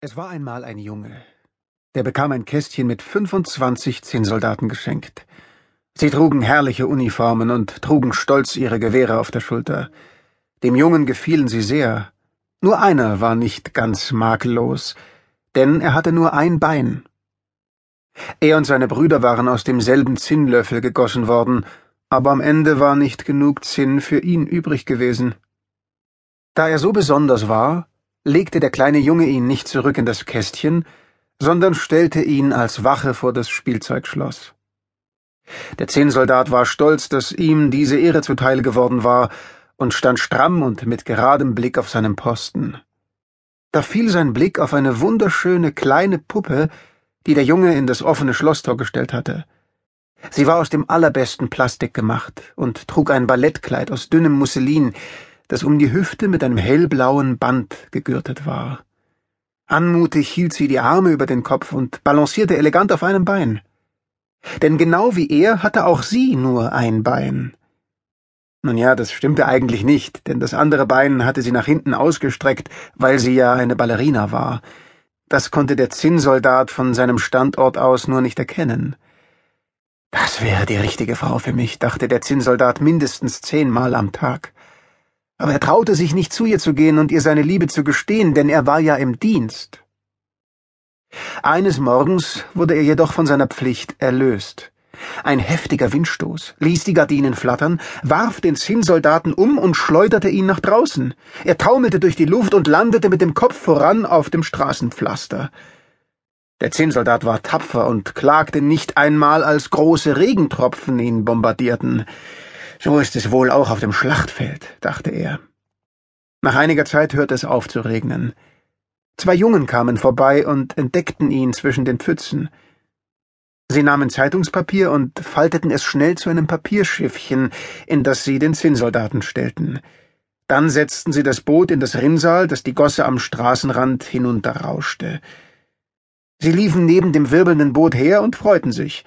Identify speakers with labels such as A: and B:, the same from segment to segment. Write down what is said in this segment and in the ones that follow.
A: Es war einmal ein Junge, der bekam ein Kästchen mit 25 Zinnsoldaten geschenkt. Sie trugen herrliche Uniformen und trugen stolz ihre Gewehre auf der Schulter. Dem Jungen gefielen sie sehr. Nur einer war nicht ganz makellos, denn er hatte nur ein Bein. Er und seine Brüder waren aus demselben Zinnlöffel gegossen worden, aber am Ende war nicht genug Zinn für ihn übrig gewesen. Da er so besonders war, legte der kleine Junge ihn nicht zurück in das Kästchen, sondern stellte ihn als Wache vor das Spielzeugschloss. Der Zehnsoldat war stolz, dass ihm diese Ehre zuteil geworden war, und stand stramm und mit geradem Blick auf seinem Posten. Da fiel sein Blick auf eine wunderschöne kleine Puppe, die der Junge in das offene Schlosstor gestellt hatte. Sie war aus dem allerbesten Plastik gemacht und trug ein Ballettkleid aus dünnem Musselin, das um die Hüfte mit einem hellblauen Band gegürtet war. Anmutig hielt sie die Arme über den Kopf und balancierte elegant auf einem Bein. Denn genau wie er hatte auch sie nur ein Bein. Nun ja, das stimmte eigentlich nicht, denn das andere Bein hatte sie nach hinten ausgestreckt, weil sie ja eine Ballerina war. Das konnte der Zinnsoldat von seinem Standort aus nur nicht erkennen. Das wäre die richtige Frau für mich, dachte der Zinnsoldat mindestens zehnmal am Tag aber er traute sich nicht zu ihr zu gehen und ihr seine Liebe zu gestehen, denn er war ja im Dienst. Eines Morgens wurde er jedoch von seiner Pflicht erlöst. Ein heftiger Windstoß ließ die Gardinen flattern, warf den Zinnsoldaten um und schleuderte ihn nach draußen. Er taumelte durch die Luft und landete mit dem Kopf voran auf dem Straßenpflaster. Der Zinnsoldat war tapfer und klagte nicht einmal, als große Regentropfen ihn bombardierten. So ist es wohl auch auf dem Schlachtfeld, dachte er. Nach einiger Zeit hörte es auf zu regnen. Zwei Jungen kamen vorbei und entdeckten ihn zwischen den Pfützen. Sie nahmen Zeitungspapier und falteten es schnell zu einem Papierschiffchen, in das sie den Zinnsoldaten stellten. Dann setzten sie das Boot in das Rinnsal, das die Gosse am Straßenrand hinunterrauschte. Sie liefen neben dem wirbelnden Boot her und freuten sich.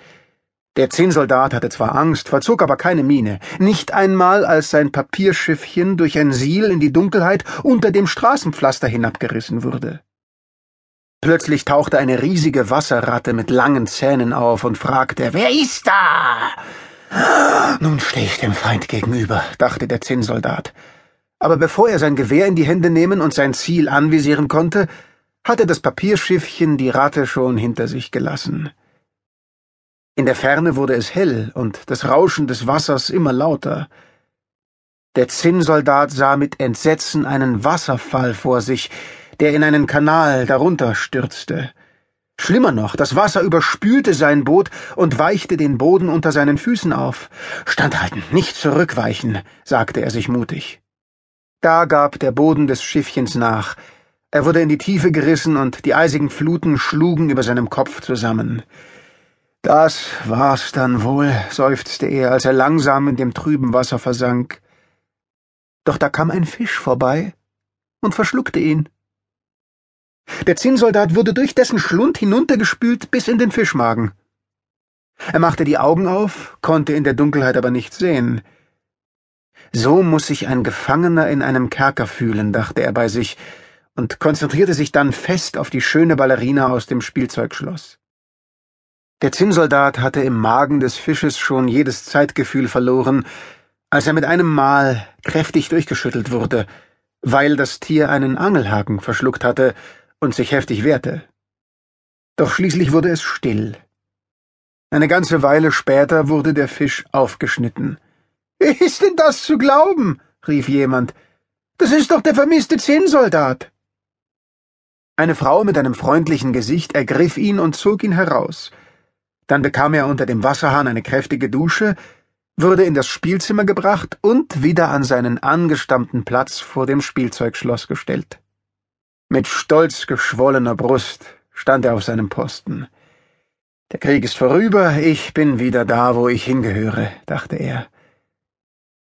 A: Der Zinnsoldat hatte zwar Angst, verzog aber keine Miene, nicht einmal als sein Papierschiffchen durch ein Siel in die Dunkelheit unter dem Straßenpflaster hinabgerissen wurde. Plötzlich tauchte eine riesige Wasserratte mit langen Zähnen auf und fragte, Wer ist da? Nun stehe ich dem Feind gegenüber, dachte der Zinnsoldat. Aber bevor er sein Gewehr in die Hände nehmen und sein Ziel anvisieren konnte, hatte das Papierschiffchen die Ratte schon hinter sich gelassen. In der Ferne wurde es hell und das Rauschen des Wassers immer lauter. Der Zinnsoldat sah mit Entsetzen einen Wasserfall vor sich, der in einen Kanal darunter stürzte. Schlimmer noch, das Wasser überspülte sein Boot und weichte den Boden unter seinen Füßen auf. Standhalten, nicht zurückweichen, sagte er sich mutig. Da gab der Boden des Schiffchens nach. Er wurde in die Tiefe gerissen und die eisigen Fluten schlugen über seinem Kopf zusammen. Das war's dann wohl, seufzte er, als er langsam in dem trüben Wasser versank. Doch da kam ein Fisch vorbei und verschluckte ihn. Der Zinnsoldat wurde durch dessen Schlund hinuntergespült bis in den Fischmagen. Er machte die Augen auf, konnte in der Dunkelheit aber nichts sehen. So muss sich ein Gefangener in einem Kerker fühlen, dachte er bei sich und konzentrierte sich dann fest auf die schöne Ballerina aus dem Spielzeugschloss. Der Zinnsoldat hatte im Magen des Fisches schon jedes Zeitgefühl verloren, als er mit einem Mal kräftig durchgeschüttelt wurde, weil das Tier einen Angelhaken verschluckt hatte und sich heftig wehrte. Doch schließlich wurde es still. Eine ganze Weile später wurde der Fisch aufgeschnitten. Ist denn das zu glauben? rief jemand. Das ist doch der vermisste Zinnsoldat. Eine Frau mit einem freundlichen Gesicht ergriff ihn und zog ihn heraus. Dann bekam er unter dem Wasserhahn eine kräftige Dusche, wurde in das Spielzimmer gebracht und wieder an seinen angestammten Platz vor dem Spielzeugschloss gestellt. Mit stolz geschwollener Brust stand er auf seinem Posten. Der Krieg ist vorüber, ich bin wieder da, wo ich hingehöre, dachte er.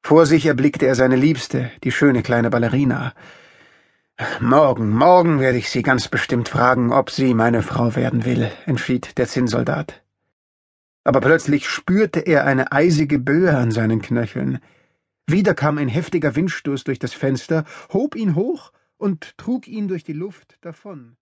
A: Vor sich erblickte er seine Liebste, die schöne kleine Ballerina. Morgen, morgen werde ich sie ganz bestimmt fragen, ob sie meine Frau werden will, entschied der Zinnsoldat aber plötzlich spürte er eine eisige Böe an seinen Knöcheln. Wieder kam ein heftiger Windstoß durch das Fenster, hob ihn hoch und trug ihn durch die Luft davon.